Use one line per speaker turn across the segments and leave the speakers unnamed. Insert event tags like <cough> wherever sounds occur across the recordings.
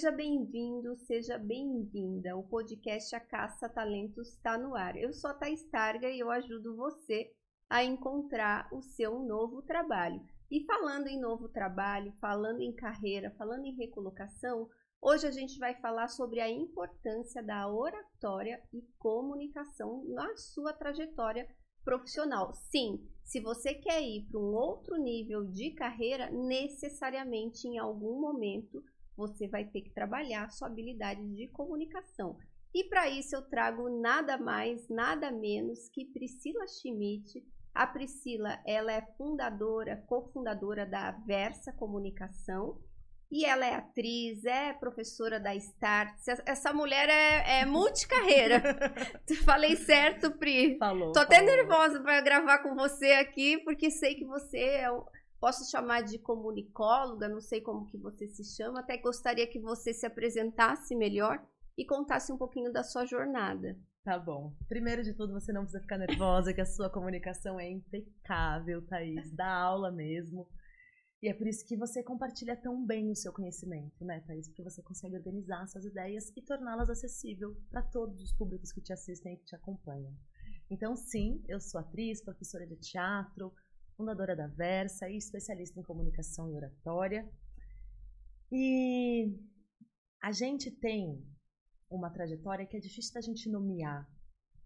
Seja bem-vindo, seja bem-vinda. O podcast A Caça Talentos está no ar. Eu sou a Thais Targa e eu ajudo você a encontrar o seu novo trabalho. E falando em novo trabalho, falando em carreira, falando em recolocação, hoje a gente vai falar sobre a importância da oratória e comunicação na sua trajetória profissional. Sim, se você quer ir para um outro nível de carreira, necessariamente em algum momento você vai ter que trabalhar sua habilidade de comunicação. E para isso eu trago nada mais, nada menos que Priscila Schmidt. A Priscila, ela é fundadora, cofundadora da Versa Comunicação e ela é atriz, é professora da Start. Essa mulher é, é <laughs> multicarreira. <laughs> Falei certo, Pri?
Falou.
Tô até nervosa para gravar com você aqui, porque sei que você é posso chamar de comunicóloga, não sei como que você se chama, até gostaria que você se apresentasse melhor e contasse um pouquinho da sua jornada.
Tá bom. Primeiro de tudo, você não precisa ficar nervosa, que a sua comunicação é impecável, Thaís. Dá aula mesmo. E é por isso que você compartilha tão bem o seu conhecimento, né, Thaís? Porque você consegue organizar suas ideias e torná-las acessível para todos os públicos que te assistem e que te acompanham. Então, sim, eu sou atriz, professora de teatro, fundadora da Versa e especialista em comunicação e oratória. E a gente tem uma trajetória que é difícil da gente nomear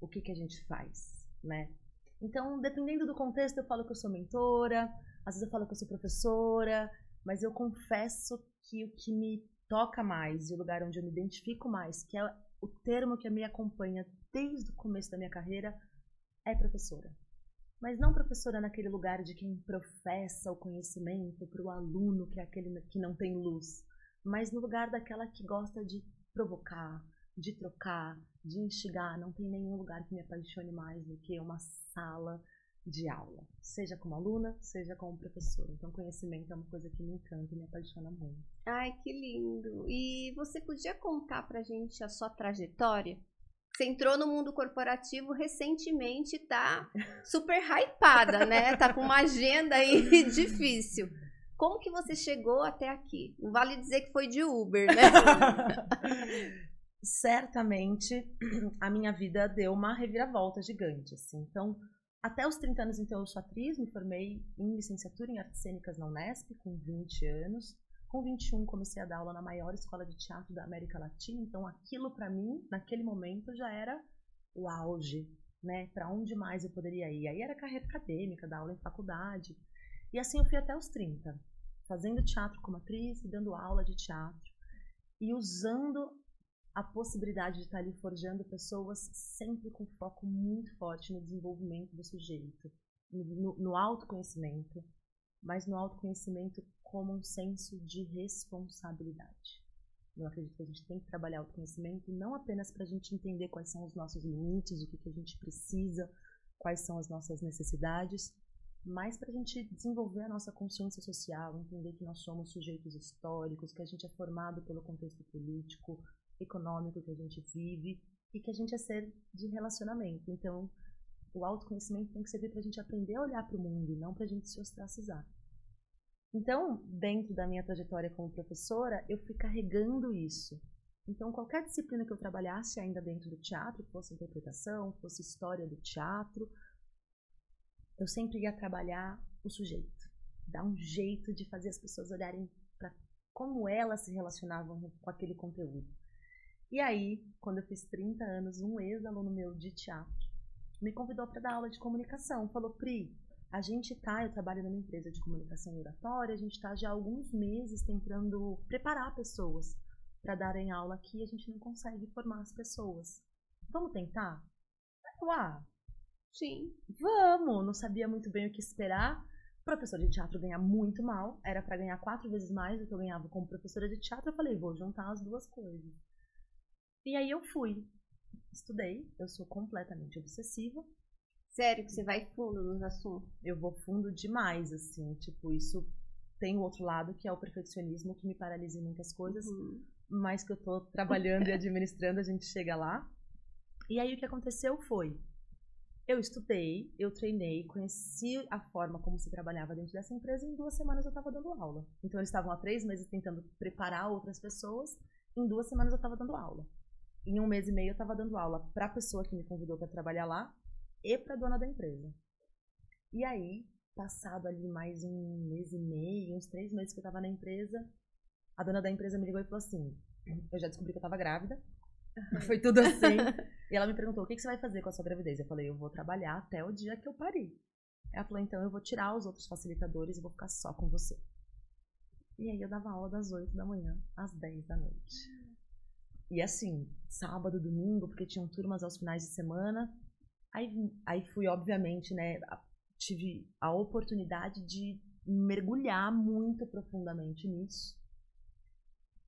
o que, que a gente faz, né? Então, dependendo do contexto, eu falo que eu sou mentora, às vezes eu falo que eu sou professora, mas eu confesso que o que me toca mais e o lugar onde eu me identifico mais, que é o termo que me acompanha desde o começo da minha carreira, é professora mas não professora naquele lugar de quem professa o conhecimento para o aluno que é aquele que não tem luz, mas no lugar daquela que gosta de provocar, de trocar, de instigar. Não tem nenhum lugar que me apaixone mais do que uma sala de aula, seja como aluna, seja como professora. Então, conhecimento é uma coisa que me encanta e me apaixona muito.
Ai, que lindo! E você podia contar pra gente a sua trajetória? Você entrou no mundo corporativo recentemente, tá super hypada, né? Tá com uma agenda aí <laughs> difícil. Como que você chegou até aqui? Não vale dizer que foi de Uber, né? <laughs>
Certamente a minha vida deu uma reviravolta gigante, assim. Então, até os 30 anos, então, eu sou atriz, me formei em licenciatura em artes cênicas na Unesp, com 20 anos. Com 21 comecei a dar aula na maior escola de teatro da América Latina, então aquilo para mim, naquele momento, já era o auge, né? Para onde mais eu poderia ir? Aí era carreira acadêmica, dar aula em faculdade. E assim eu fui até os 30, fazendo teatro como atriz dando aula de teatro e usando a possibilidade de estar ali forjando pessoas sempre com foco muito forte no desenvolvimento do sujeito, no, no autoconhecimento, mas no autoconhecimento como um senso de responsabilidade. Eu acredito que a gente tem que trabalhar o autoconhecimento não apenas para a gente entender quais são os nossos limites, o que, que a gente precisa, quais são as nossas necessidades, mas para a gente desenvolver a nossa consciência social, entender que nós somos sujeitos históricos, que a gente é formado pelo contexto político, econômico que a gente vive e que a gente é ser de relacionamento. Então, o autoconhecimento tem que servir para a gente aprender a olhar para o mundo e não para a gente se ostracizar. Então, dentro da minha trajetória como professora, eu fui carregando isso. Então, qualquer disciplina que eu trabalhasse ainda dentro do teatro, fosse interpretação, fosse história do teatro, eu sempre ia trabalhar o sujeito, dar um jeito de fazer as pessoas olharem para como elas se relacionavam com aquele conteúdo. E aí, quando eu fiz 30 anos, um ex-aluno meu de teatro me convidou para dar aula de comunicação. Falou, Pri, a gente tá, eu trabalho numa empresa de comunicação oratória, a gente está já há alguns meses tentando preparar pessoas para darem aula aqui, a gente não consegue formar as pessoas. Vamos tentar? Ah, sim, vamos. Não sabia muito bem o que esperar. Professor de teatro ganha muito mal, era para ganhar quatro vezes mais do que eu ganhava como professora de teatro. Eu falei, vou juntar as duas coisas. E aí eu fui estudei, eu sou completamente obsessiva.
Sério que você vai fundo nos assuntos?
Eu vou fundo demais, assim, tipo, isso tem o outro lado que é o perfeccionismo que me paralisa em muitas coisas, uhum. mas que eu tô trabalhando e <laughs> administrando, a gente chega lá. E aí o que aconteceu foi, eu estudei, eu treinei, conheci a forma como se trabalhava dentro dessa empresa e em duas semanas eu estava dando aula. Então eles estavam há três meses tentando preparar outras pessoas Em duas semanas eu estava dando aula. Em um mês e meio eu estava dando aula para a pessoa que me convidou para trabalhar lá e para a dona da empresa. E aí, passado ali mais um mês e meio, uns três meses que eu estava na empresa, a dona da empresa me ligou e falou assim: eu já descobri que eu estava grávida. Foi tudo assim. <laughs> e ela me perguntou: o que, que você vai fazer com a sua gravidez? Eu falei: eu vou trabalhar até o dia que eu parir. Ela falou: então eu vou tirar os outros facilitadores e vou ficar só com você. E aí eu dava aula das 8 da manhã às 10 da noite. E assim, sábado, domingo, porque tinham turmas aos finais de semana. Aí, aí fui, obviamente, né? Tive a oportunidade de mergulhar muito profundamente nisso.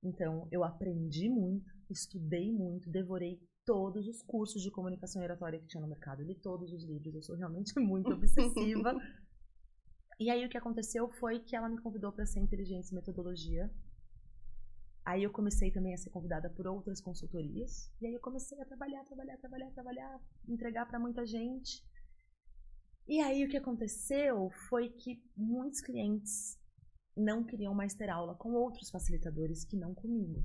Então, eu aprendi muito, estudei muito, devorei todos os cursos de comunicação oratória que tinha no mercado, li todos os livros, eu sou realmente <laughs> muito obsessiva. <laughs> e aí o que aconteceu foi que ela me convidou para ser inteligência e metodologia. Aí eu comecei também a ser convidada por outras consultorias. E aí eu comecei a trabalhar, trabalhar, trabalhar, trabalhar, entregar para muita gente. E aí o que aconteceu foi que muitos clientes não queriam mais ter aula com outros facilitadores que não comigo.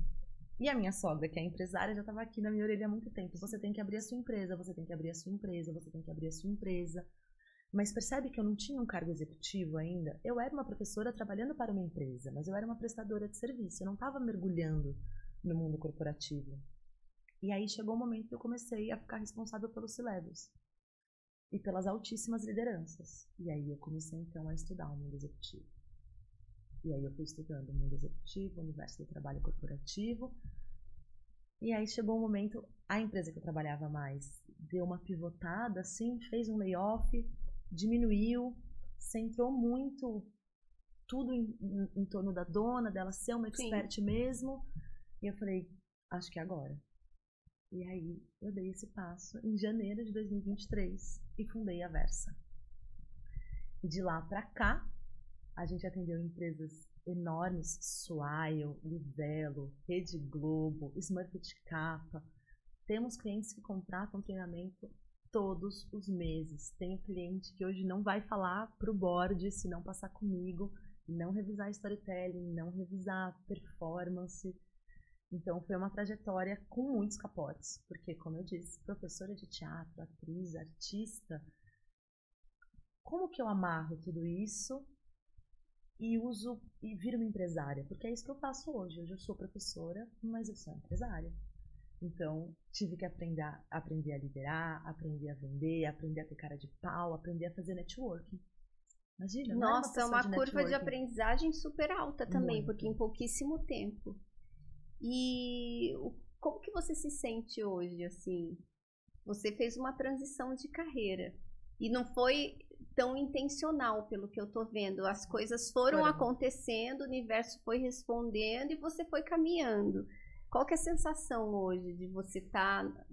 E a minha sogra, que é empresária, já estava aqui na minha orelha há muito tempo. Você tem que abrir a sua empresa, você tem que abrir a sua empresa, você tem que abrir a sua empresa. Mas percebe que eu não tinha um cargo executivo ainda? Eu era uma professora trabalhando para uma empresa, mas eu era uma prestadora de serviço. Eu não estava mergulhando no mundo corporativo. E aí chegou o um momento que eu comecei a ficar responsável pelos C-Levels e pelas altíssimas lideranças. E aí eu comecei então a estudar o mundo executivo. E aí eu fui estudando o mundo executivo, o universo do trabalho corporativo. E aí chegou um momento, a empresa que eu trabalhava mais deu uma pivotada, assim, fez um layoff, diminuiu, centrou muito tudo em, em, em torno da dona, dela ser uma expert Sim. mesmo. E eu falei, acho que é agora. E aí eu dei esse passo em janeiro de 2023 e fundei a Versa. E de lá para cá, a gente atendeu empresas enormes, Swile, Livelo, Rede Globo, Smurfit Kappa. Temos clientes que contratam treinamento todos os meses. Tenho cliente que hoje não vai falar para o board se não passar comigo, não revisar storytelling, não revisar performance. Então foi uma trajetória com muitos capotes, porque como eu disse, professora de teatro, atriz, artista, como que eu amarro tudo isso e uso e viro uma empresária, porque é isso que eu faço hoje. Hoje eu sou professora, mas eu sou empresária. Então, tive que aprender, aprender a liderar, aprender a vender, aprender a ter cara de pau, aprender a fazer networking.
Imagina, Nossa, é uma, uma curva networking. de aprendizagem super alta também, Muito. porque em pouquíssimo tempo. E como que você se sente hoje, assim? Você fez uma transição de carreira. E não foi tão intencional, pelo que eu tô vendo. As coisas foram acontecendo, o universo foi respondendo e você foi caminhando. Qual que é a sensação hoje de você estar tá,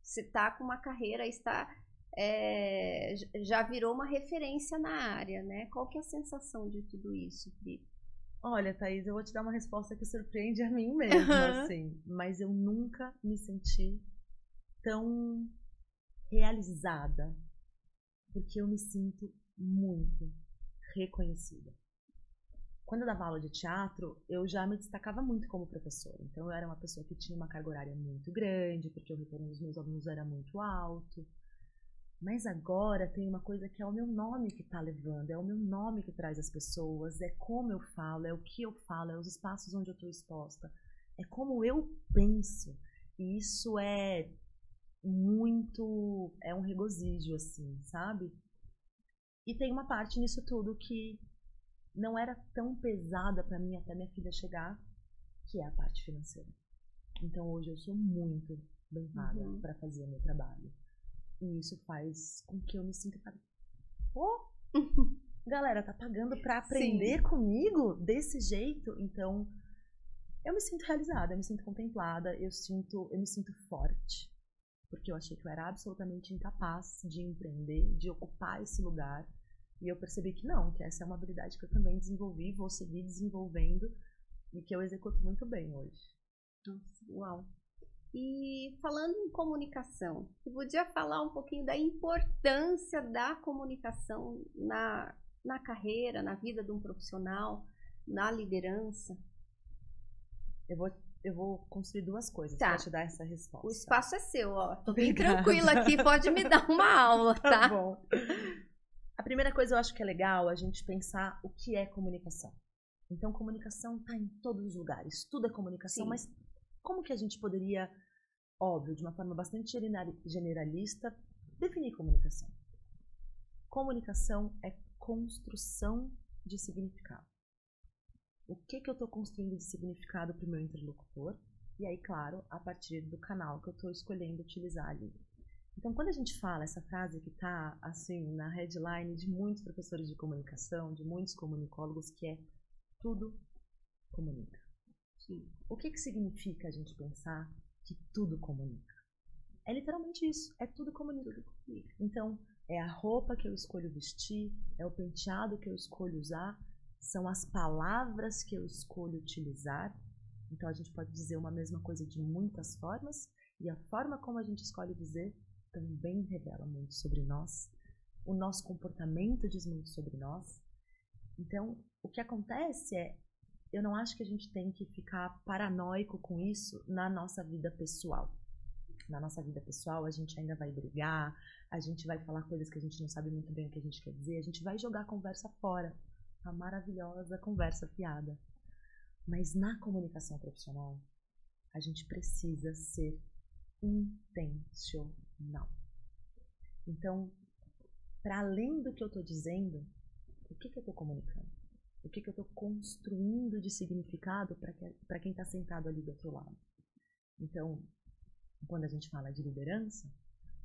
você, tá com uma carreira, está é, já virou uma referência na área, né? Qual que é a sensação de tudo isso, Felipe?
Olha, Thaís, eu vou te dar uma resposta que surpreende a mim mesma, assim. Mas eu nunca me senti tão realizada porque eu me sinto muito reconhecida. Quando eu dava aula de teatro, eu já me destacava muito como professora. Então, eu era uma pessoa que tinha uma carga horária muito grande, porque o retorno dos meus alunos era muito alto. Mas agora tem uma coisa que é o meu nome que está levando, é o meu nome que traz as pessoas, é como eu falo, é o que eu falo, é os espaços onde eu estou exposta, é como eu penso. E isso é muito. É um regozijo, assim, sabe? E tem uma parte nisso tudo que não era tão pesada para mim até minha filha chegar, que é a parte financeira. Então hoje eu sou muito bem paga uhum. para fazer o meu trabalho. E isso faz com que eu me sinta. Pô, <laughs> galera, tá pagando para aprender Sim. comigo desse jeito? Então eu me sinto realizada, eu me sinto contemplada, eu sinto, eu me sinto forte porque eu achei que eu era absolutamente incapaz de empreender, de ocupar esse lugar. E eu percebi que não, que essa é uma habilidade que eu também desenvolvi, vou seguir desenvolvendo e que eu executo muito bem hoje.
Nossa, uau! E falando em comunicação, você podia falar um pouquinho da importância da comunicação na, na carreira, na vida de um profissional, na liderança?
Eu vou eu vou construir duas coisas
Tá.
pra te dar essa resposta.
O espaço é seu, ó. Tô bem
Obrigada.
tranquila aqui, pode me dar uma <laughs> aula,
Tá
tá?
bom. A primeira coisa eu acho que é legal a gente pensar o que é comunicação. Então, comunicação está em todos os lugares. Tudo é comunicação,
Sim.
mas como que a gente poderia, óbvio, de uma forma bastante generali- generalista, definir comunicação? Comunicação é construção de significado. O que, que eu estou construindo de significado para o meu interlocutor? E aí, claro, a partir do canal que eu estou escolhendo utilizar ali. Então, quando a gente fala essa frase que está assim na headline de muitos professores de comunicação, de muitos comunicólogos, que é tudo comunica. O que, que significa a gente pensar que tudo comunica? É literalmente isso, é tudo comunica. Então, é a roupa que eu escolho vestir, é o penteado que eu escolho usar, são as palavras que eu escolho utilizar. Então, a gente pode dizer uma mesma coisa de muitas formas, e a forma como a gente escolhe dizer também revela muito sobre nós. O nosso comportamento diz muito sobre nós. Então, o que acontece é, eu não acho que a gente tem que ficar paranoico com isso na nossa vida pessoal. Na nossa vida pessoal, a gente ainda vai brigar, a gente vai falar coisas que a gente não sabe muito bem o que a gente quer dizer, a gente vai jogar a conversa fora. A maravilhosa conversa fiada. Mas na comunicação profissional, a gente precisa ser intencional. Então, para além do que eu estou dizendo, o que, que eu estou comunicando? O que, que eu estou construindo de significado para quem está sentado ali do outro lado? Então, quando a gente fala de liderança,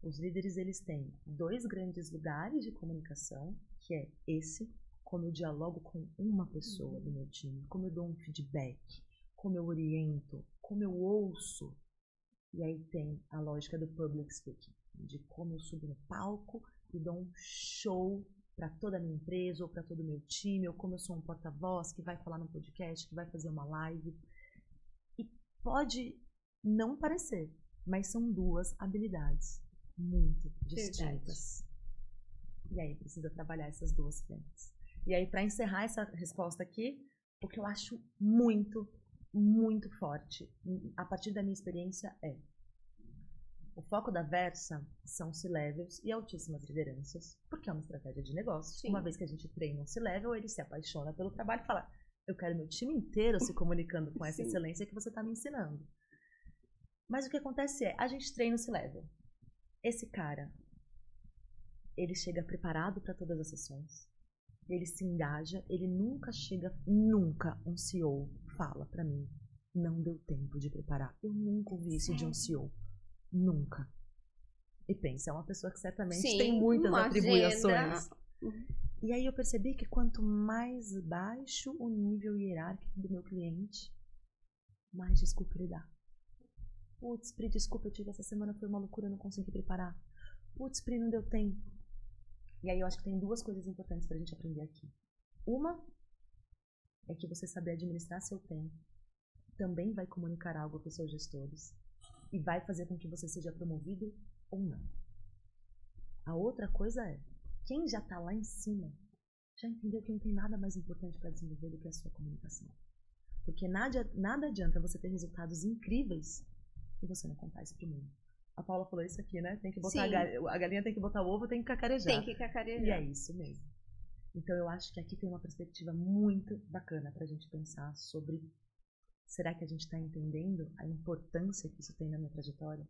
os líderes eles têm dois grandes lugares de comunicação, que é esse, como eu dialogo com uma pessoa do meu time, como eu dou um feedback, como eu oriento, como eu ouço. E aí tem a lógica do public speaking, de como eu subo no palco e dou um show para toda a minha empresa ou para todo o meu time, ou como eu sou um porta-voz que vai falar no podcast, que vai fazer uma live. E pode não parecer, mas são duas habilidades muito distintas. E aí precisa trabalhar essas duas frentes. E aí para encerrar essa resposta aqui, o que eu acho muito, muito forte, a partir da minha experiência é o foco da Versa são C-levels e altíssimas lideranças, porque é uma estratégia de negócio.
Sim.
Uma vez que a gente treina um C-level, ele se apaixona pelo trabalho e fala: Eu quero meu time inteiro se comunicando com essa
Sim.
excelência que você está me ensinando. Mas o que acontece é: a gente treina o C-level. Esse cara, ele chega preparado para todas as sessões, ele se engaja, ele nunca chega, nunca um CEO fala para mim: Não deu tempo de preparar. Eu nunca ouvi isso de um CEO. Nunca. E pensa, é uma pessoa que certamente
Sim,
tem muitas atribuições.
agenda.
E aí eu percebi que quanto mais baixo o nível hierárquico do meu cliente, mais desculpa ele dá. Putz, Pri, desculpa, eu tive essa semana, foi uma loucura, eu não consegui preparar. Putz, Pri, não deu tempo. E aí eu acho que tem duas coisas importantes pra gente aprender aqui. Uma é que você saber administrar seu tempo também vai comunicar algo para os seus gestores e vai fazer com que você seja promovido ou não. A outra coisa é, quem já está lá em cima já entendeu que não tem nada mais importante para desenvolver do que a sua comunicação. Porque nada, nada adianta você ter resultados incríveis e você não contar isso pro mundo. A Paula falou isso aqui, né? Tem que botar a, galinha, a galinha tem que botar o ovo, tem que cacarejar.
Tem que cacarejar.
E é isso mesmo. Então eu acho que aqui tem uma perspectiva muito bacana para a gente pensar sobre será que a gente está entendendo a importância que isso tem na minha trajetória?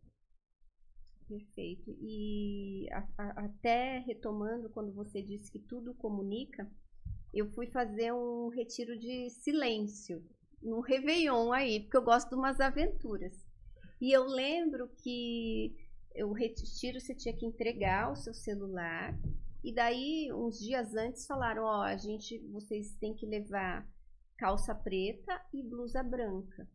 Perfeito. E a- a- até retomando, quando você disse que tudo comunica, eu fui fazer um retiro de silêncio, num Réveillon aí, porque eu gosto de umas aventuras. E eu lembro que o retiro você tinha que entregar o seu celular, e daí, uns dias antes, falaram: Ó, a gente, vocês têm que levar calça preta e blusa branca.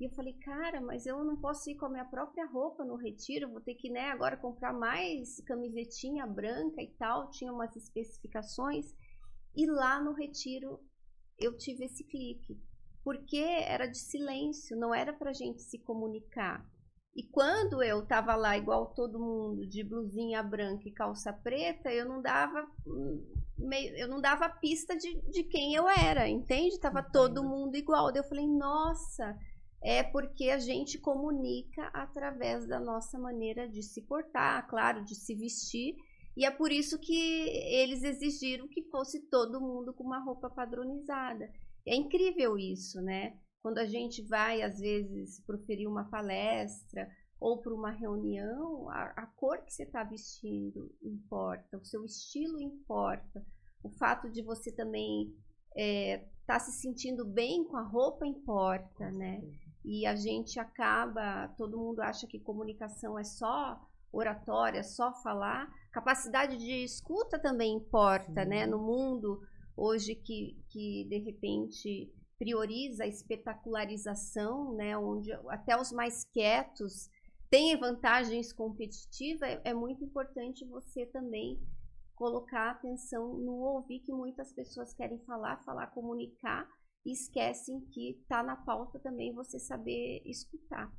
E eu falei, cara, mas eu não posso ir com a minha própria roupa no retiro, vou ter que, né, agora comprar mais camisetinha branca e tal, tinha umas especificações. E lá no retiro eu tive esse clique, porque era de silêncio, não era pra gente se comunicar. E quando eu tava lá igual todo mundo, de blusinha branca e calça preta, eu não dava hum, eu não dava pista de, de quem eu era, entende? Tava todo
Entendo.
mundo igual. Daí eu falei, nossa, é porque a gente comunica através da nossa maneira de se portar, claro, de se vestir. E é por isso que eles exigiram que fosse todo mundo com uma roupa padronizada. É incrível isso, né? Quando a gente vai, às vezes, proferir uma palestra ou para uma reunião, a, a, cor que você está vestindo importa, o seu estilo importa, o fato de você também estar é, tá se sentindo bem com a roupa importa, né? E a gente acaba, todo mundo acha que comunicação é só oratória, é só falar. Capacidade de escuta também importa, Sim. né? No mundo hoje que, que de repente prioriza a espetacularização, né? Onde até os mais quietos têm vantagens competitivas, é, é muito importante você também colocar atenção no ouvir que muitas pessoas querem falar, falar, comunicar e esquecem que está na pauta também você saber escutar.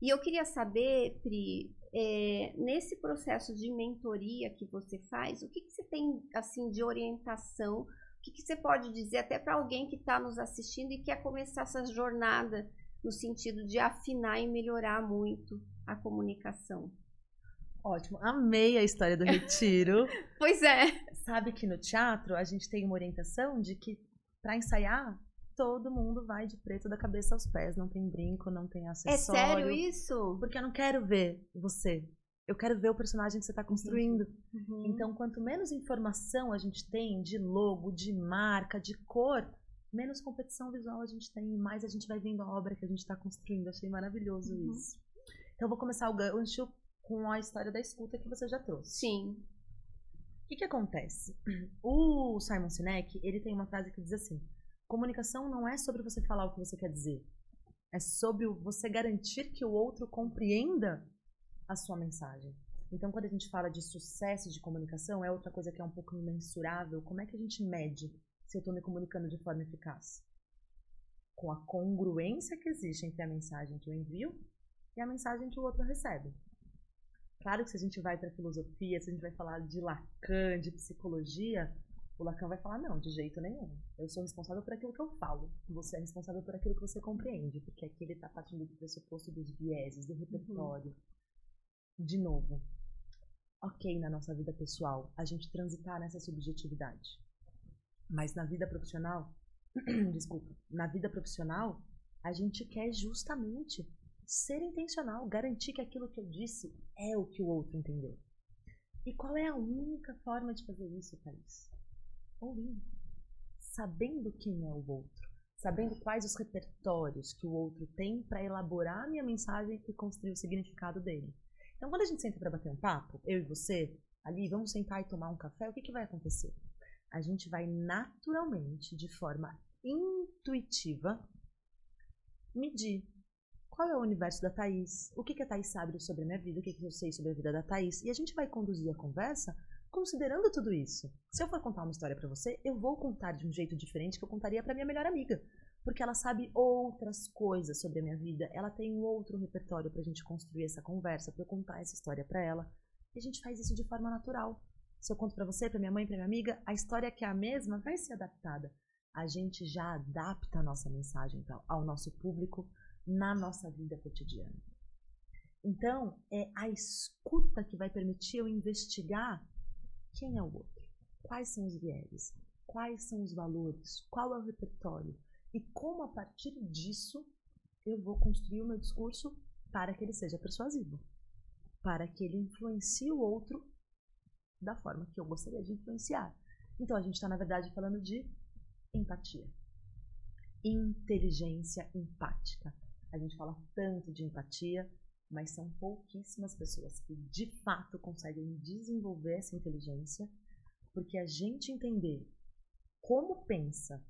E eu queria saber, Pri, é, nesse processo de mentoria que você faz, o que, que você tem assim de orientação? O que, que você pode dizer até para alguém que está nos assistindo e quer começar essa jornada no sentido de afinar e melhorar muito a comunicação?
Ótimo, amei a história do retiro. <laughs>
pois é.
Sabe que no teatro a gente tem uma orientação de que para ensaiar, todo mundo vai de preto da cabeça aos pés. Não tem brinco, não tem acessório.
É sério isso?
Porque eu não quero ver você. Eu quero ver o personagem que você está construindo. Uhum. Então, quanto menos informação a gente tem de logo, de marca, de cor, menos competição visual a gente tem, mais a gente vai vendo a obra que a gente está construindo. Achei maravilhoso uhum. isso. Então, eu vou começar o gancho com a história da escuta que você já trouxe.
Sim.
O que, que acontece? O Simon Sinek, ele tem uma frase que diz assim: Comunicação não é sobre você falar o que você quer dizer. É sobre você garantir que o outro compreenda a sua mensagem. Então, quando a gente fala de sucesso de comunicação, é outra coisa que é um pouco imensurável. Como é que a gente mede se eu estou me comunicando de forma eficaz? Com a congruência que existe entre a mensagem que eu envio e a mensagem que o outro recebe. Claro que se a gente vai para filosofia, se a gente vai falar de Lacan, de psicologia, o Lacan vai falar, não, de jeito nenhum. Eu sou responsável por aquilo que eu falo. Você é responsável por aquilo que você compreende. Porque aqui ele está partindo do pressuposto dos vieses, do repertório. Uhum. De novo, ok na nossa vida pessoal a gente transitar nessa subjetividade. Mas na vida profissional, <clears throat> desculpa, na vida profissional, a gente quer justamente ser intencional, garantir que aquilo que eu disse é o que o outro entendeu. E qual é a única forma de fazer isso, Thaís? ouvindo, sabendo quem é o outro, sabendo quais os repertórios que o outro tem para elaborar a minha mensagem e construir o significado dele. Então, quando a gente senta para bater um papo, eu e você, ali, vamos sentar e tomar um café, o que, que vai acontecer? A gente vai naturalmente, de forma intuitiva, medir qual é o universo da Thaís, o que, que a Thaís sabe sobre a minha vida, o que, que eu sei sobre a vida da Thaís, e a gente vai conduzir a conversa considerando tudo isso. Se eu for contar uma história para você, eu vou contar de um jeito diferente que eu contaria para minha melhor amiga, porque ela sabe outras coisas sobre a minha vida, ela tem um outro repertório pra gente construir essa conversa, para eu contar essa história para ela. E a gente faz isso de forma natural. Se eu conto para você, para minha mãe, para minha amiga, a história que é a mesma vai ser adaptada. A gente já adapta a nossa mensagem ao nosso público na nossa vida cotidiana. Então, é a escuta que vai permitir eu investigar quem é o outro? Quais são os vieses? Quais são os valores? Qual é o repertório? E como a partir disso eu vou construir o meu discurso para que ele seja persuasivo, para que ele influencie o outro da forma que eu gostaria de influenciar. Então a gente está, na verdade, falando de empatia, inteligência empática. A gente fala tanto de empatia, mas são pouquíssimas pessoas que de fato conseguem desenvolver essa inteligência, porque a gente entender como pensa,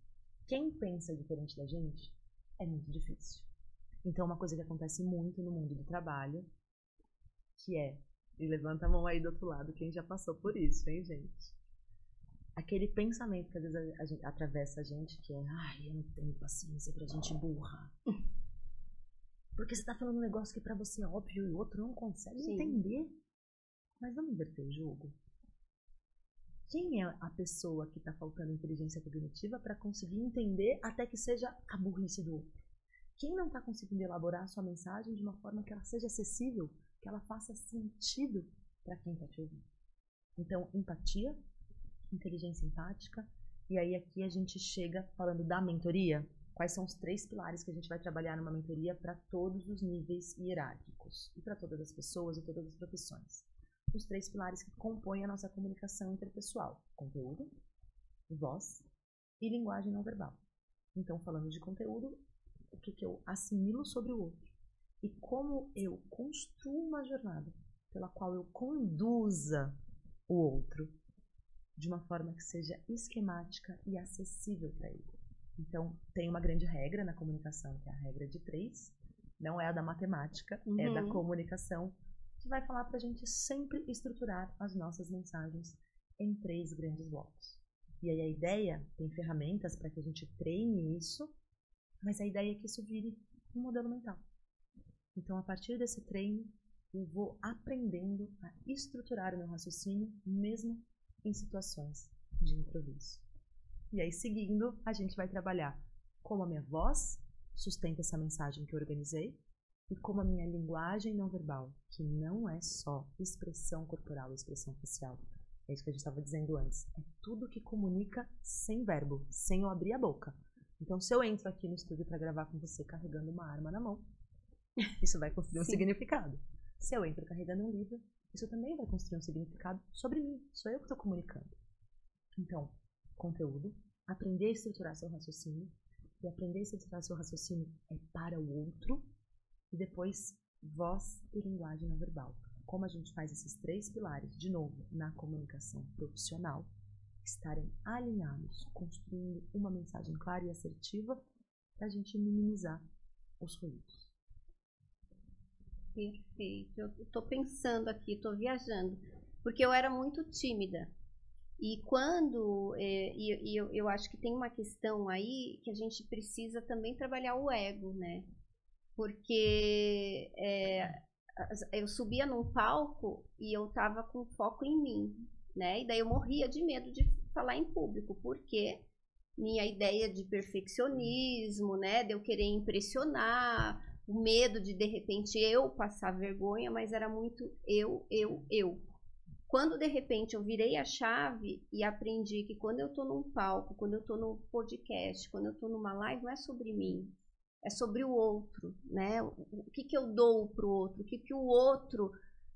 quem pensa diferente da gente, é muito difícil. Então, uma coisa que acontece muito no mundo do trabalho, que é, e levanta a mão aí do outro lado, quem já passou por isso, hein, gente? Aquele pensamento que às vezes a, gente, atravessa a gente, que é, ai, eu não tenho paciência pra gente burra. Porque você está falando um negócio que para você é óbvio e o outro não consegue Sim. entender. Mas vamos inverter o jogo. Quem é a pessoa que está faltando inteligência cognitiva para conseguir entender até que seja a burrice do outro? quem não está conseguindo elaborar a sua mensagem de uma forma que ela seja acessível, que ela faça sentido para quem está te ouvindo. Então, empatia, inteligência empática, e aí aqui a gente chega falando da mentoria. Quais são os três pilares que a gente vai trabalhar numa mentoria para todos os níveis hierárquicos e para todas as pessoas e todas as profissões? Os três pilares que compõem a nossa comunicação interpessoal: conteúdo, voz e linguagem não verbal. Então, falando de conteúdo, o que, que eu assimilo sobre o outro e como eu construo uma jornada pela qual eu conduza o outro de uma forma que seja esquemática e acessível para ele. Então, tem uma grande regra na comunicação, que é a regra de três. Não é a da matemática, uhum. é da uhum. comunicação, que vai falar para a gente sempre estruturar as nossas mensagens em três grandes blocos. E aí a ideia, tem ferramentas para que a gente treine isso, mas a ideia é que isso vire um modelo mental. Então, a partir desse treino, eu vou aprendendo a estruturar o meu raciocínio, mesmo em situações de improviso. E aí, seguindo, a gente vai trabalhar como a minha voz sustenta essa mensagem que eu organizei e como a minha linguagem não verbal, que não é só expressão corporal, expressão facial. É isso que a gente estava dizendo antes. É tudo que comunica sem verbo, sem eu abrir a boca. Então, se eu entro aqui no estúdio para gravar com você carregando uma arma na mão, <laughs> isso vai construir um significado. Se eu entro carregando um livro, isso também vai construir um significado sobre mim. Sou eu que estou comunicando. Então, conteúdo, aprender a estruturar seu raciocínio. E aprender a estruturar seu raciocínio é para o outro. E depois, voz e linguagem não verbal. Como a gente faz esses três pilares, de novo, na comunicação profissional, estarem alinhados, construindo uma mensagem clara e assertiva para a gente minimizar os ruídos.
Perfeito. Eu estou pensando aqui, estou viajando, porque eu era muito tímida. E quando. É, e, e eu, eu acho que tem uma questão aí que a gente precisa também trabalhar o ego, né? Porque é, eu subia num palco e eu tava com foco em mim, né? E daí eu morria de medo de falar em público, porque minha ideia de perfeccionismo, né? De eu querer impressionar, o medo de de repente eu passar vergonha, mas era muito eu, eu, eu. Quando de repente eu virei a chave e aprendi que quando eu estou num palco, quando eu estou no podcast, quando eu estou numa live, não é sobre mim, é sobre o outro, né? O, que, que eu dou para o outro, o que, que o outro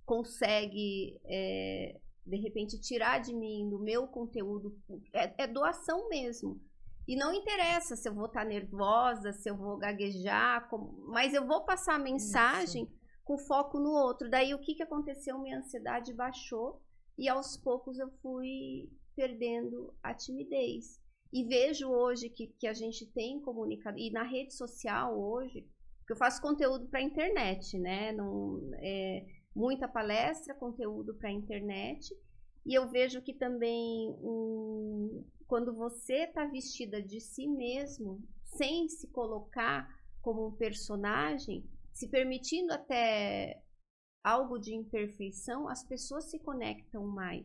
consegue, é, de repente, tirar de mim, do meu conteúdo, é, é doação mesmo. E não interessa se eu vou estar tá nervosa, se eu vou gaguejar, como... mas eu vou passar a mensagem Isso. com foco no outro. Daí o que, que aconteceu? Minha ansiedade baixou e aos poucos eu fui perdendo a timidez. E vejo hoje que, que a gente tem comunicado, e na rede social hoje, que eu faço conteúdo para internet, né? Não, é, muita palestra, conteúdo para internet. E eu vejo que também um, quando você está vestida de si mesmo, sem se colocar como um personagem, se permitindo até algo de imperfeição, as pessoas se conectam mais.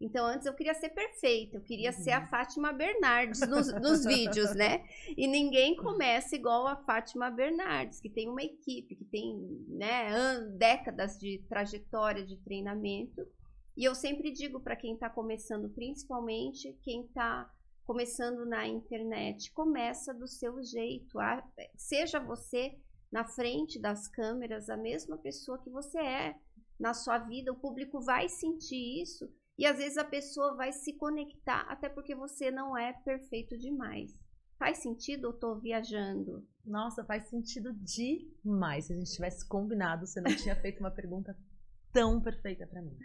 Então, antes eu queria ser perfeita, eu queria uhum. ser a uhum. Fátima Bernardes nos, <laughs> nos vídeos, né? E ninguém começa igual a Fátima Bernardes, que tem uma equipe, que tem né, décadas de trajetória de treinamento e eu sempre digo para quem está começando, principalmente quem está começando na internet, começa do seu jeito. Seja você na frente das câmeras a mesma pessoa que você é na sua vida, o público vai sentir isso e às vezes a pessoa vai se conectar, até porque você não é perfeito demais. Faz sentido ou estou viajando?
Nossa, faz sentido demais. Se a gente tivesse combinado, você não tinha feito uma pergunta tão perfeita para mim.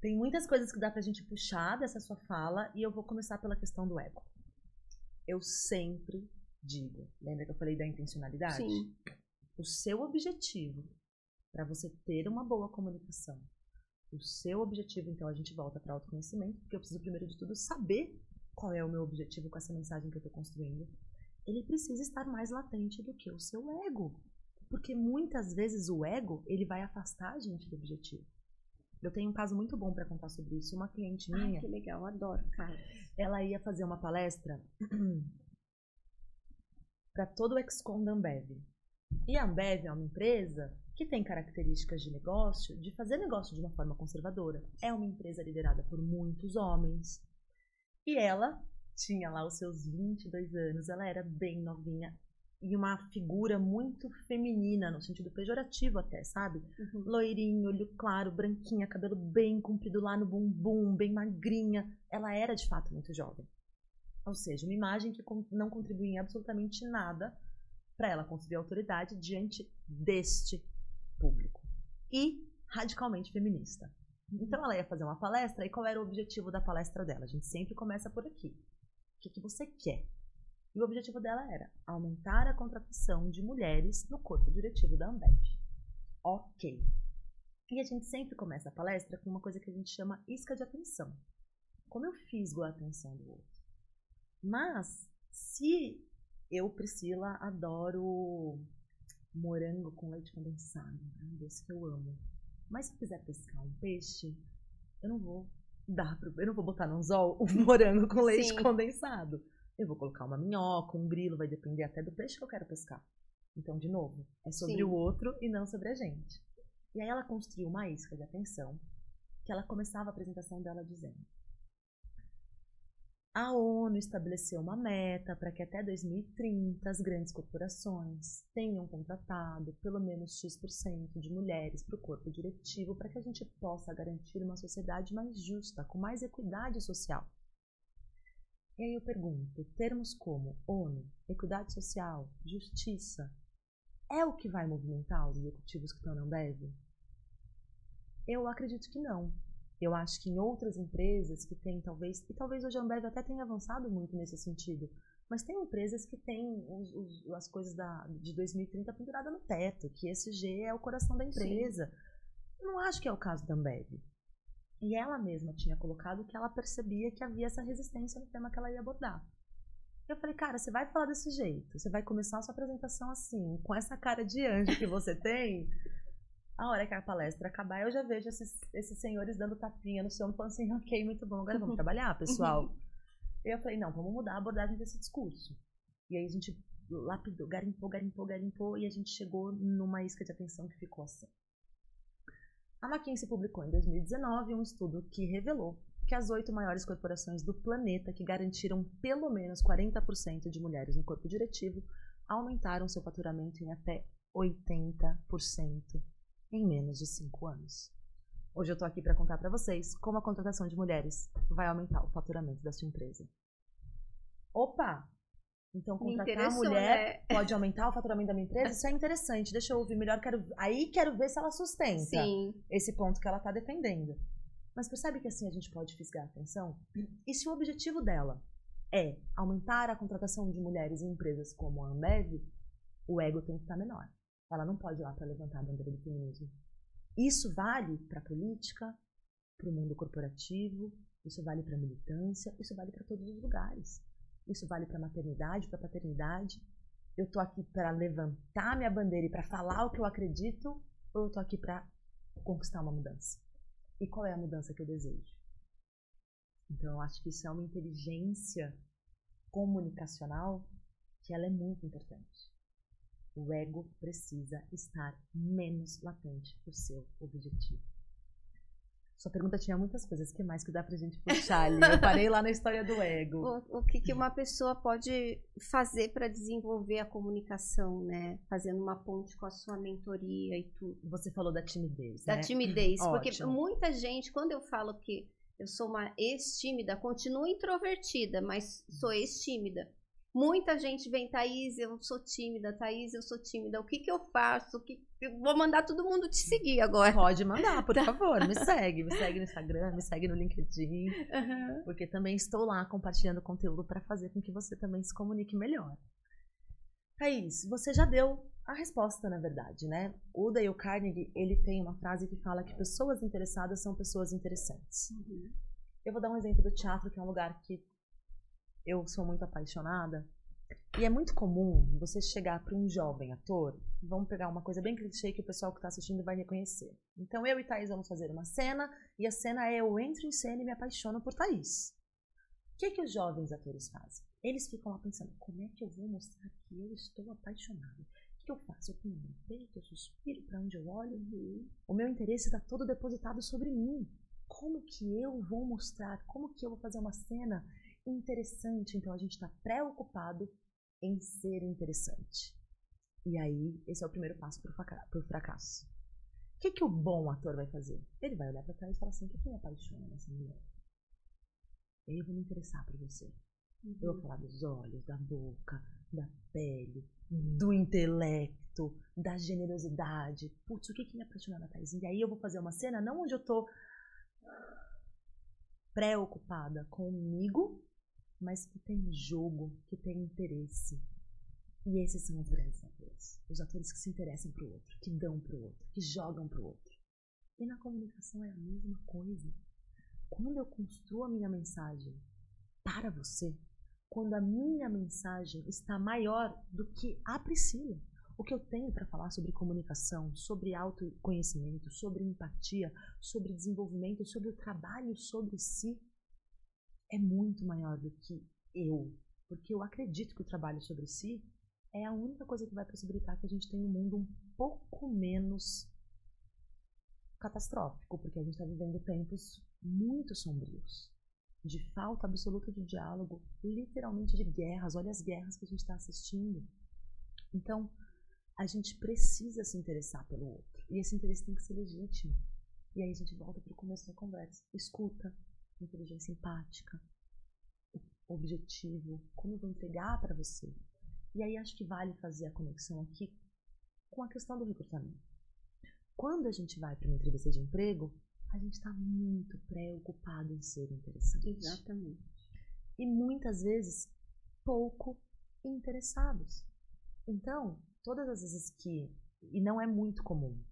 Tem muitas coisas que dá pra gente puxar dessa sua fala e eu vou começar pela questão do ego. Eu sempre digo, lembra que eu falei da intencionalidade?
Sim.
O seu objetivo para você ter uma boa comunicação, o seu objetivo, então a gente volta para autoconhecimento, porque eu preciso primeiro de tudo saber qual é o meu objetivo com essa mensagem que eu estou construindo. Ele precisa estar mais latente do que o seu ego. Porque muitas vezes o ego, ele vai afastar a gente do objetivo. Eu tenho um caso muito bom para contar sobre isso. Uma cliente minha.
Ai, que legal, adoro, cara.
Ela ia fazer uma palestra <clears throat> para todo o excom da Ambev. E a Ambev é uma empresa que tem características de negócio, de fazer negócio de uma forma conservadora. É uma empresa liderada por muitos homens. E ela tinha lá os seus 22 anos, ela era bem novinha e uma figura muito feminina, no sentido pejorativo até, sabe? Uhum. Loirinho, olho claro, branquinha, cabelo bem comprido lá no bumbum, bem magrinha. Ela era de fato muito jovem. Ou seja, uma imagem que não contribuía em absolutamente nada para ela construir autoridade diante deste. E radicalmente feminista. Então ela ia fazer uma palestra e qual era o objetivo da palestra dela? A gente sempre começa por aqui. O que, que você quer? E o objetivo dela era aumentar a contratação de mulheres no corpo diretivo da Ambev. Ok. E a gente sempre começa a palestra com uma coisa que a gente chama isca de atenção. Como eu fisgo a atenção do outro. Mas, se eu, Priscila, adoro morango com leite condensado, é um doce que eu amo. Mas se eu quiser pescar um peixe, eu não vou dar pro, eu não vou botar no anzol o <laughs> morango com leite Sim. condensado. Eu vou colocar uma minhoca, um grilo, vai depender até do peixe que eu quero pescar. Então, de novo, é sobre Sim. o outro e não sobre a gente. E aí ela construiu uma isca de atenção que ela começava a apresentação dela dizendo: a ONU estabeleceu uma meta para que até 2030 as grandes corporações tenham contratado pelo menos X% de mulheres para o corpo diretivo para que a gente possa garantir uma sociedade mais justa, com mais equidade social. E aí eu pergunto, termos como ONU, equidade social, justiça, é o que vai movimentar os executivos que estão na Ambev? Eu acredito que não. Eu acho que em outras empresas que tem talvez, e talvez hoje a Ambev até tenha avançado muito nesse sentido, mas tem empresas que têm os, os, as coisas da, de 2030 pendurada no teto, que esse G é o coração da empresa. Sim. Eu não acho que é o caso da Ambev. E ela mesma tinha colocado que ela percebia que havia essa resistência no tema que ela ia abordar. Eu falei, cara, você vai falar desse jeito, você vai começar a sua apresentação assim, com essa cara de anjo que você tem, a hora que a palestra acabar, eu já vejo esses, esses senhores dando tapinha no seu falando assim, <laughs> ok, muito bom, agora vamos trabalhar, pessoal. e eu falei, não, vamos mudar a abordagem desse discurso. E aí a gente lapidou, garimpou, garimpou, garimpou, e a gente chegou numa isca de atenção que ficou assim. A McKinsey publicou em 2019 um estudo que revelou que as oito maiores corporações do planeta que garantiram pelo menos 40% de mulheres no corpo diretivo aumentaram seu faturamento em até 80% em menos de cinco anos. Hoje eu estou aqui para contar para vocês como a contratação de mulheres vai aumentar o faturamento da sua empresa. Opa! Então, contratar mulher né? pode aumentar o faturamento da minha empresa? Isso é interessante. Deixa eu ouvir melhor. Quero, aí quero ver se ela sustenta Sim. esse ponto que ela está defendendo. Mas percebe que assim a gente pode fisgar a atenção? E se o objetivo dela é aumentar a contratação de mulheres em empresas como a Ambev, o ego tem que estar tá menor. Ela não pode ir lá para levantar a bandeira do feminismo. Isso vale para a política, para o mundo corporativo, isso vale para a militância, isso vale para todos os lugares. Isso vale para a maternidade, para a paternidade. Eu estou aqui para levantar minha bandeira e para falar o que eu acredito, ou eu estou aqui para conquistar uma mudança? E qual é a mudança que eu desejo? Então, eu acho que isso é uma inteligência comunicacional que ela é muito importante. O ego precisa estar menos latente para o seu objetivo. Sua pergunta tinha muitas coisas. O que mais que dá pra gente puxar ali? Eu parei lá na história do ego. <laughs>
O, o que, que uma pessoa pode fazer para desenvolver a comunicação, né? Fazendo uma ponte com a sua mentoria e tudo.
Você falou da timidez,
Da né? timidez. <clears throat> porque muita gente, quando eu falo que eu sou uma ex-tímida, continuo introvertida, mas sou ex-tímida. Muita gente vem, Thaís, eu sou tímida, Thaís, eu sou tímida, o que que eu faço? que... Eu vou mandar todo mundo te seguir agora.
Pode mandar, por <laughs> tá. favor, me segue. Me segue no Instagram, me segue no LinkedIn, uhum. porque também estou lá compartilhando conteúdo para fazer com que você também se comunique melhor. Thaís, você já deu a resposta, na verdade, né? O Dale Carnegie, ele tem uma frase que fala que pessoas interessadas são pessoas interessantes. Uhum. Eu vou dar um exemplo do teatro, que é um lugar que eu sou muito apaixonada. E é muito comum você chegar para um jovem ator, vamos pegar uma coisa bem clichê que o pessoal que está assistindo vai reconhecer. Então eu e Thaís vamos fazer uma cena, e a cena é eu entro em cena e me apaixono por Thaís. O que, que os jovens atores fazem? Eles ficam lá pensando, como é que eu vou mostrar que eu estou apaixonado? O que eu faço? Eu ponho meu peito, eu suspiro para onde eu olho. O meu interesse está todo depositado sobre mim. Como que eu vou mostrar? Como que eu vou fazer uma cena interessante? Então a gente está preocupado em ser interessante. E aí, esse é o primeiro passo para o fracasso. O que, que o bom ator vai fazer? Ele vai olhar para trás e falar assim: o que, que me apaixona nessa mulher? Eu vou me interessar por você. Uhum. Eu vou falar dos olhos, da boca, da pele, do intelecto, da generosidade. Putz, o que, que me apaixonou na Thais? E aí eu vou fazer uma cena não onde eu tô preocupada comigo, mas que tem jogo, que tem interesse. E esses são os grandes atores. Os atores que se interessam pro outro, que dão pro outro, que jogam pro outro. E na comunicação é a mesma coisa. Quando eu construo a minha mensagem para você, quando a minha mensagem está maior do que a Priscila. O que eu tenho para falar sobre comunicação, sobre autoconhecimento, sobre empatia, sobre desenvolvimento, sobre o trabalho sobre si, é muito maior do que eu. Porque eu acredito que o trabalho sobre si é a única coisa que vai possibilitar que a gente tenha um mundo um pouco menos catastrófico, porque a gente está vivendo tempos muito sombrios de falta absoluta de diálogo, literalmente de guerras. Olha as guerras que a gente está assistindo. Então, a gente precisa se interessar pelo outro. E esse interesse tem que ser legítimo. E aí a gente volta para o começo da conversa. Escuta, inteligência empática, objetivo, como eu vou entregar para você. E aí acho que vale fazer a conexão aqui com a questão do recrutamento. Quando a gente vai para uma entrevista de emprego, a gente está muito preocupado em ser interessante.
Exatamente.
E muitas vezes pouco interessados. Então, todas as vezes que, e não é muito comum,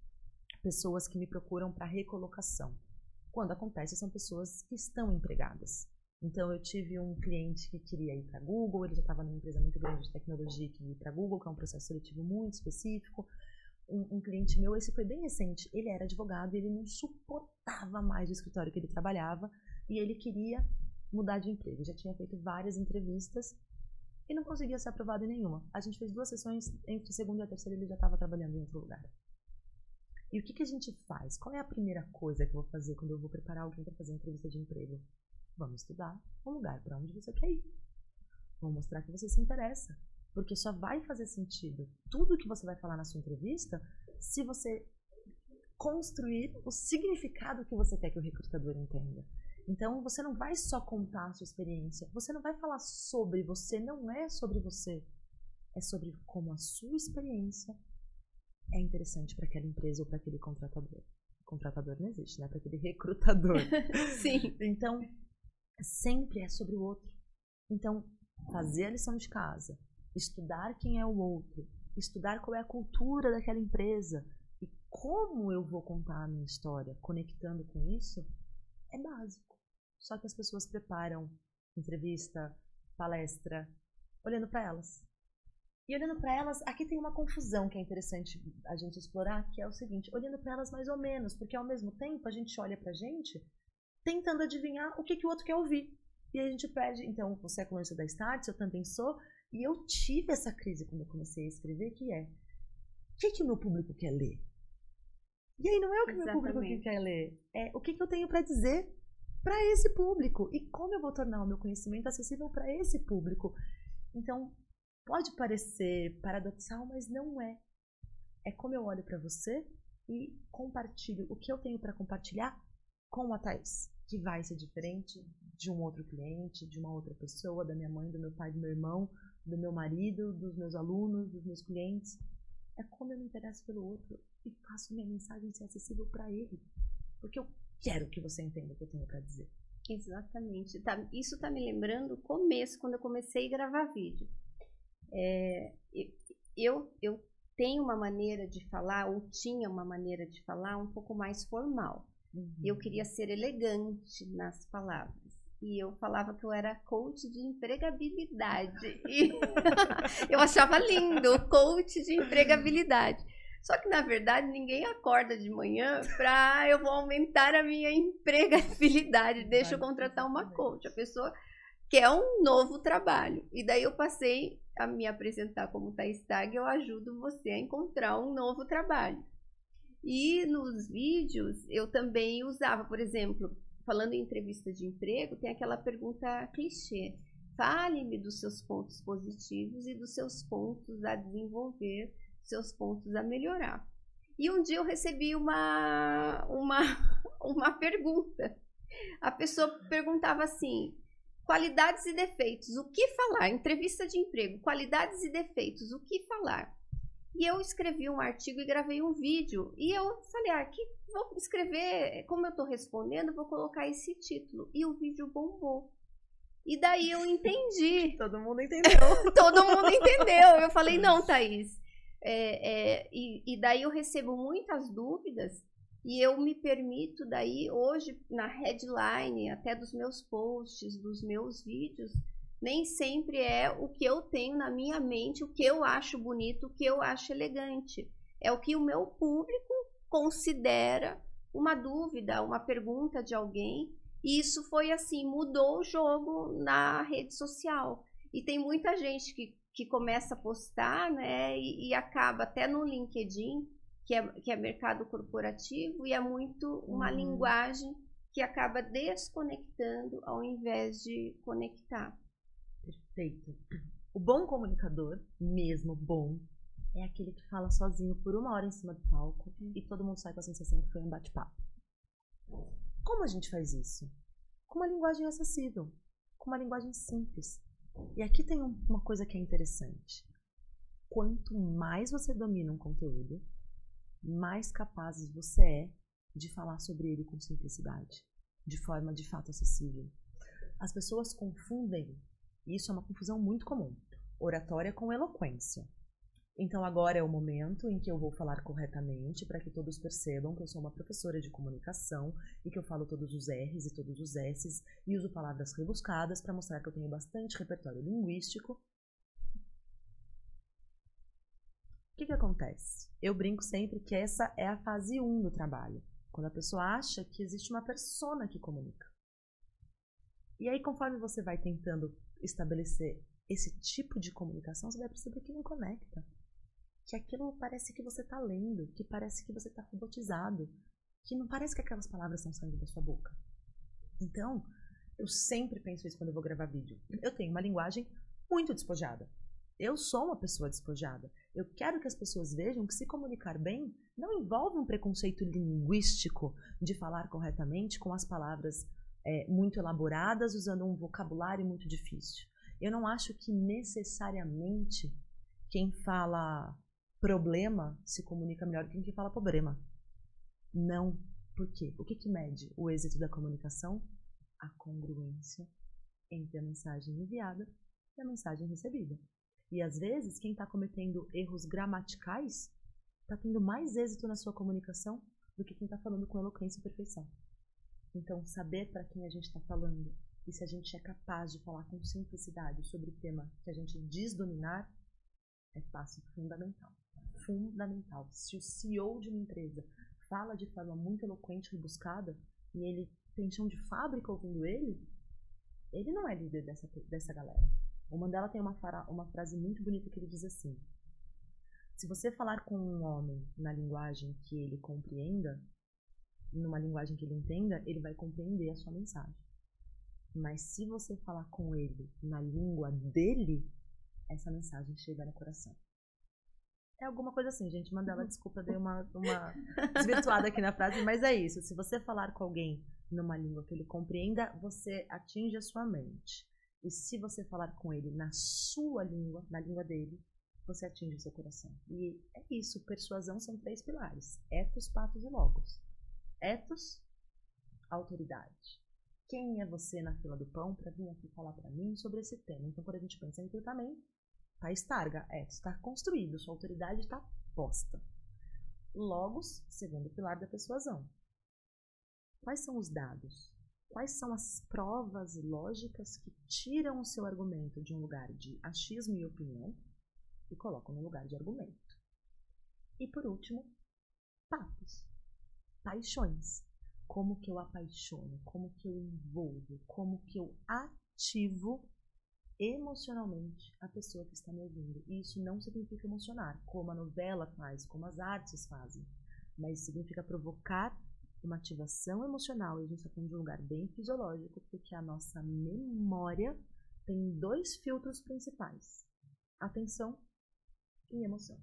pessoas que me procuram para recolocação. Quando acontece, são pessoas que estão empregadas. Então, eu tive um cliente que queria ir para Google, ele já estava numa empresa muito grande de tecnologia que ia para Google, que é um processo seletivo muito específico um, um, cliente meu, esse foi bem recente. Ele era advogado e ele não suportava mais o escritório que ele trabalhava e ele queria mudar de emprego. Já tinha feito várias entrevistas e não conseguia ser aprovado em nenhuma. A gente fez duas sessões, entre segunda e terceira ele já estava trabalhando em outro lugar. E o que, que a gente faz? Qual é a primeira coisa que eu vou fazer quando eu vou preparar alguém para fazer entrevista de emprego? Vamos estudar o lugar para onde você quer ir. Vamos mostrar que você se interessa. Porque só vai fazer sentido tudo que você vai falar na sua entrevista se você construir o significado que você quer que o recrutador entenda. Então, você não vai só contar a sua experiência, você não vai falar sobre você, não é sobre você. É sobre como a sua experiência é interessante para aquela empresa ou para aquele contratador. Contratador não existe, né? Para aquele recrutador. <laughs>
Sim.
Então, sempre é sobre o outro. Então, fazer a lição de casa, estudar quem é o outro, estudar qual é a cultura daquela empresa e como eu vou contar a minha história conectando com isso, é básico. Só que as pessoas preparam entrevista, palestra, olhando para elas. E olhando para elas, aqui tem uma confusão que é interessante a gente explorar, que é o seguinte, olhando para elas mais ou menos, porque ao mesmo tempo a gente olha pra gente tentando adivinhar o que, que o outro quer ouvir. E a gente perde, então, você é colunista da Start, eu também sou, e eu tive essa crise quando eu comecei a escrever, que é, o que, que o meu público quer ler? E aí não é o que o meu público quer ler, é o que, que eu tenho para dizer para esse público e como eu vou tornar o meu conhecimento acessível para esse público. Então, pode parecer paradoxal, mas não é. É como eu olho para você e compartilho o que eu tenho para compartilhar com a Thaís, que vai ser diferente de um outro cliente, de uma outra pessoa, da minha mãe, do meu pai, do meu irmão, do meu marido, dos meus alunos, dos meus clientes. É como eu me interesso pelo outro e faço minha mensagem ser acessível para ele. Porque eu quero que você entenda o que eu tenho para dizer.
Exatamente. Tá, isso está me lembrando o começo, quando eu comecei a gravar vídeo. É, eu, eu tenho uma maneira de falar, ou tinha uma maneira de falar um pouco mais formal. Uhum. Eu queria ser elegante nas palavras e eu falava que eu era coach de empregabilidade. E <laughs> eu achava lindo, coach de empregabilidade. Só que na verdade ninguém acorda de manhã para eu vou aumentar a minha empregabilidade, deixa eu contratar uma coach. A pessoa que é um novo trabalho. E daí eu passei a me apresentar como Thais Tag, eu ajudo você a encontrar um novo trabalho. E nos vídeos eu também usava, por exemplo, falando em entrevista de emprego, tem aquela pergunta clichê. Fale-me dos seus pontos positivos e dos seus pontos a desenvolver, seus pontos a melhorar. E um dia eu recebi uma, uma, <laughs> uma pergunta. A pessoa perguntava assim: qualidades e defeitos, o que falar? Entrevista de emprego, qualidades e defeitos, o que falar? E eu escrevi um artigo e gravei um vídeo. E eu falei, ah, que vou escrever, como eu estou respondendo, vou colocar esse título. E o vídeo bombou. E daí eu entendi. <laughs>
Todo mundo entendeu. <laughs>
Todo mundo entendeu. Eu falei, não, Thaís. É, é, e, e daí eu recebo muitas dúvidas e eu me permito daí hoje na headline até dos meus posts, dos meus vídeos, nem sempre é o que eu tenho na minha mente, o que eu acho bonito, o que eu acho elegante. É o que o meu público considera uma dúvida, uma pergunta de alguém. E isso foi assim, mudou o jogo na rede social. E tem muita gente que, que começa a postar, né? E, e acaba até no LinkedIn, que é, que é mercado corporativo, e é muito uma uhum. linguagem que acaba desconectando ao invés de conectar.
Perfeito. O bom comunicador, mesmo bom, é aquele que fala sozinho por uma hora em cima do palco e todo mundo sai com a sensação que foi um bate-papo. Como a gente faz isso? Com uma linguagem acessível, com uma linguagem simples. E aqui tem uma coisa que é interessante. Quanto mais você domina um conteúdo, mais capaz você é de falar sobre ele com simplicidade, de forma de fato acessível. As pessoas confundem isso é uma confusão muito comum. Oratória com eloquência. Então agora é o momento em que eu vou falar corretamente para que todos percebam que eu sou uma professora de comunicação e que eu falo todos os R's e todos os S's e uso palavras rebuscadas para mostrar que eu tenho bastante repertório linguístico. O que, que acontece? Eu brinco sempre que essa é a fase 1 do trabalho, quando a pessoa acha que existe uma persona que comunica. E aí, conforme você vai tentando estabelecer esse tipo de comunicação, você vai perceber que não conecta. Que aquilo parece que você está lendo, que parece que você está robotizado, que não parece que aquelas palavras estão saindo da sua boca. Então, eu sempre penso isso quando eu vou gravar vídeo. Eu tenho uma linguagem muito despojada. Eu sou uma pessoa despojada. Eu quero que as pessoas vejam que se comunicar bem não envolve um preconceito linguístico de falar corretamente com as palavras é, muito elaboradas, usando um vocabulário muito difícil. Eu não acho que necessariamente quem fala problema se comunica melhor que quem fala problema. Não. Por quê? O que, que mede o êxito da comunicação? A congruência entre a mensagem enviada e a mensagem recebida. E às vezes, quem está cometendo erros gramaticais está tendo mais êxito na sua comunicação do que quem está falando com eloquência e perfeição. Então, saber para quem a gente está falando e se a gente é capaz de falar com simplicidade sobre o tema que a gente diz dominar é passo fundamental. Fundamental. Se o CEO de uma empresa fala de forma muito eloquente e rebuscada e ele tem chão de fábrica ouvindo ele, ele não é líder dessa, dessa galera. O Mandela tem uma, uma frase muito bonita que ele diz assim: Se você falar com um homem na linguagem que ele compreenda, numa linguagem que ele entenda, ele vai compreender a sua mensagem. Mas se você falar com ele na língua dele, essa mensagem chega no coração. É alguma coisa assim, gente. Mandela, desculpa, dei uma, uma <laughs> desvirtuada aqui na frase, mas é isso. Se você falar com alguém numa língua que ele compreenda, você atinge a sua mente. E se você falar com ele na sua língua, na língua dele, você atinge o seu coração. E é isso. Persuasão são três pilares: ethos, patos e logos. Ethos, autoridade. Quem é você na fila do pão para vir aqui falar para mim sobre esse tema? Então, quando a gente pensa em recrutamento, tá estarga, ethos está construído, sua autoridade está posta. Logos, segundo pilar da persuasão. Quais são os dados? Quais são as provas lógicas que tiram o seu argumento de um lugar de achismo e opinião e colocam no lugar de argumento? E por último, patos paixões. Como que eu apaixono, como que eu envolvo, como que eu cativo emocionalmente a pessoa que está me ouvindo. E isso não significa emocionar, como a novela faz, como as artes fazem, mas significa provocar uma ativação emocional. E a gente está falando de um lugar bem fisiológico, porque a nossa memória tem dois filtros principais: atenção e emoção.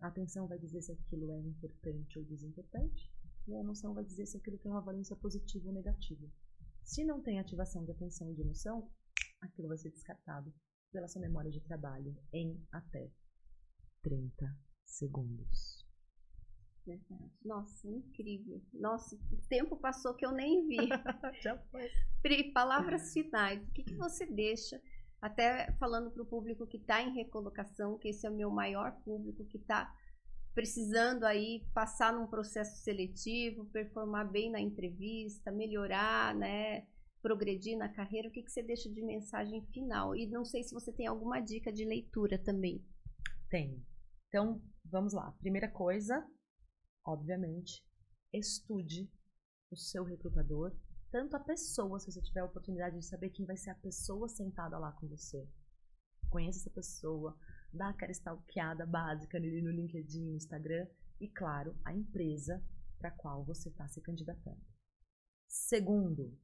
A atenção vai dizer se aquilo é importante ou desimportante, e a emoção vai dizer se aquilo tem uma valência positiva ou negativa. Se não tem ativação de atenção e de emoção, aquilo vai ser descartado pela sua memória de trabalho em até 30 segundos.
Verdade. Nossa, incrível. Nossa, o tempo passou que eu nem vi. <laughs>
Já foi.
Pri, palavras finais. O que, que você deixa? Até falando para o público que está em recolocação, que esse é o meu maior público, que está precisando aí passar num processo seletivo, performar bem na entrevista, melhorar, né? progredir na carreira, o que, que você deixa de mensagem final? E não sei se você tem alguma dica de leitura também.
Tenho. Então, vamos lá. Primeira coisa, obviamente, estude o seu recrutador, tanto a pessoa, se você tiver a oportunidade de saber quem vai ser a pessoa sentada lá com você. Conheça essa pessoa, dá aquela stalkeada básica ali no LinkedIn, no Instagram e, claro, a empresa para qual você está se candidatando. Segundo,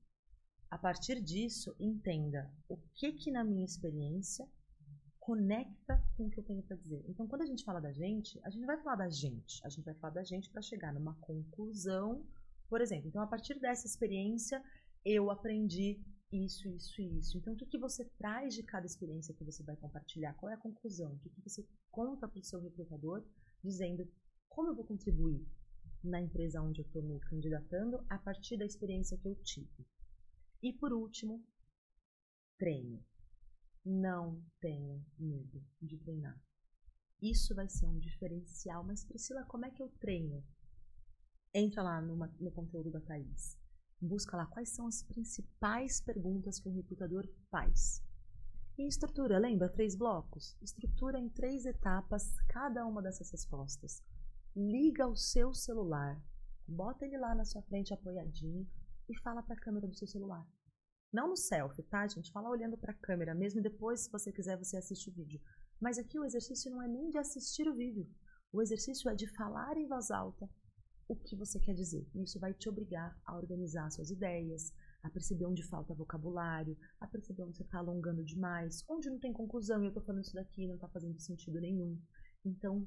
a partir disso, entenda o que que na minha experiência conecta com o que eu tenho para dizer. Então, quando a gente fala da gente, a gente vai falar da gente. A gente vai falar da gente para chegar numa conclusão, por exemplo. Então, a partir dessa experiência, eu aprendi isso, isso e isso. Então, o que, que você traz de cada experiência que você vai compartilhar? Qual é a conclusão? O que, que você conta para o seu recrutador, dizendo como eu vou contribuir na empresa onde eu estou me candidatando a partir da experiência que eu tive. E por último, treine. Não tenha medo de treinar. Isso vai ser um diferencial. Mas, Priscila, como é que eu treino? Entra lá no conteúdo da Thaís. Busca lá quais são as principais perguntas que o recrutador faz. E estrutura, lembra? Três blocos? Estrutura em três etapas cada uma dessas respostas. Liga o seu celular, bota ele lá na sua frente apoiadinho e fala para a câmera do seu celular. Não no selfie, tá, gente? Fala olhando para a câmera mesmo. Depois, se você quiser, você assiste o vídeo. Mas aqui o exercício não é nem de assistir o vídeo. O exercício é de falar em voz alta o que você quer dizer. Isso vai te obrigar a organizar suas ideias, a perceber onde falta vocabulário, a perceber onde você está alongando demais, onde não tem conclusão e eu estou falando isso daqui e não está fazendo sentido nenhum. Então,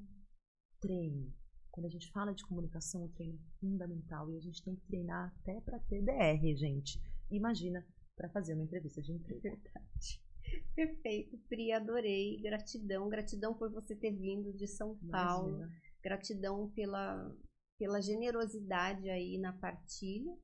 treine. Quando a gente fala de comunicação, o treino é fundamental e a gente tem que treinar até para ter DR, gente. Imagina para fazer uma entrevista de emprego.
Verdade. Perfeito, Pri, adorei. Gratidão, gratidão por você ter vindo de São Paulo. Imagina. Gratidão pela, pela generosidade aí na partilha.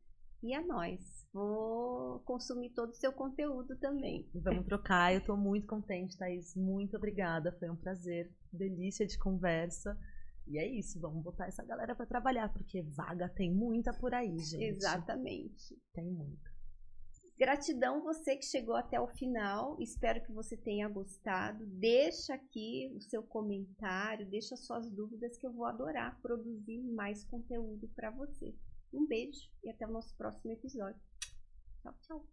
E a nós. Vou consumir todo o seu conteúdo também.
Vamos trocar. Eu estou muito contente, Thaís. Muito obrigada. Foi um prazer. Delícia de conversa. E é isso, vamos botar essa galera para trabalhar, porque vaga tem muita por aí, gente.
Exatamente.
Tem muita.
Gratidão você que chegou até o final. Espero que você tenha gostado. Deixa aqui o seu comentário, deixa suas dúvidas que eu vou adorar produzir mais conteúdo para você. Um beijo e até o nosso próximo episódio. Tchau, tchau.